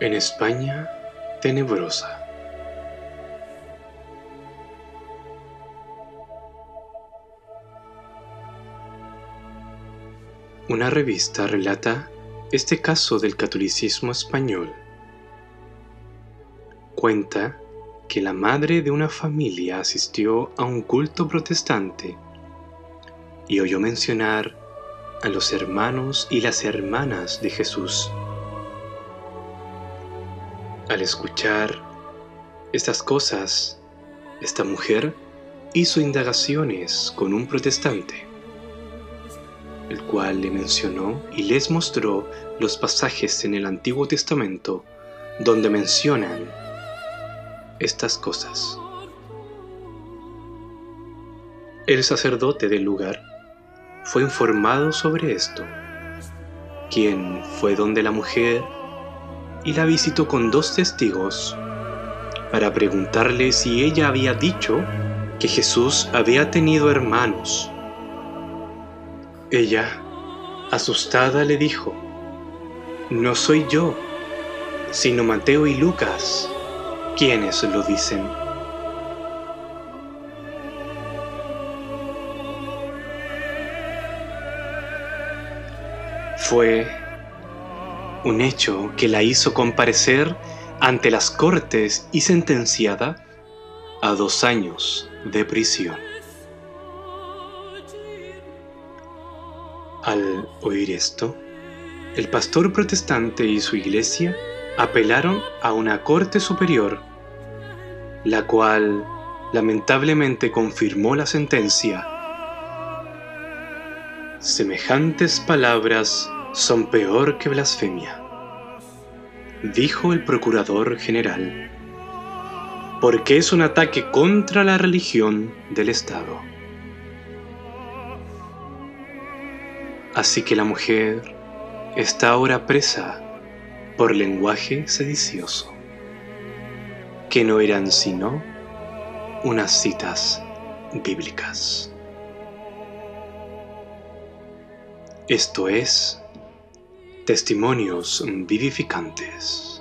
En España tenebrosa. Una revista relata este caso del catolicismo español. Cuenta que la madre de una familia asistió a un culto protestante y oyó mencionar a los hermanos y las hermanas de Jesús. Al escuchar estas cosas, esta mujer hizo indagaciones con un protestante, el cual le mencionó y les mostró los pasajes en el Antiguo Testamento donde mencionan estas cosas. El sacerdote del lugar fue informado sobre esto, quien fue donde la mujer y la visitó con dos testigos para preguntarle si ella había dicho que Jesús había tenido hermanos. Ella, asustada, le dijo, no soy yo, sino Mateo y Lucas quienes lo dicen. Fue un hecho que la hizo comparecer ante las cortes y sentenciada a dos años de prisión. Al oír esto, el pastor protestante y su iglesia apelaron a una corte superior, la cual lamentablemente confirmó la sentencia. Semejantes palabras son peor que blasfemia, dijo el procurador general, porque es un ataque contra la religión del Estado. Así que la mujer está ahora presa por lenguaje sedicioso, que no eran sino unas citas bíblicas. Esto es Testimonios vivificantes.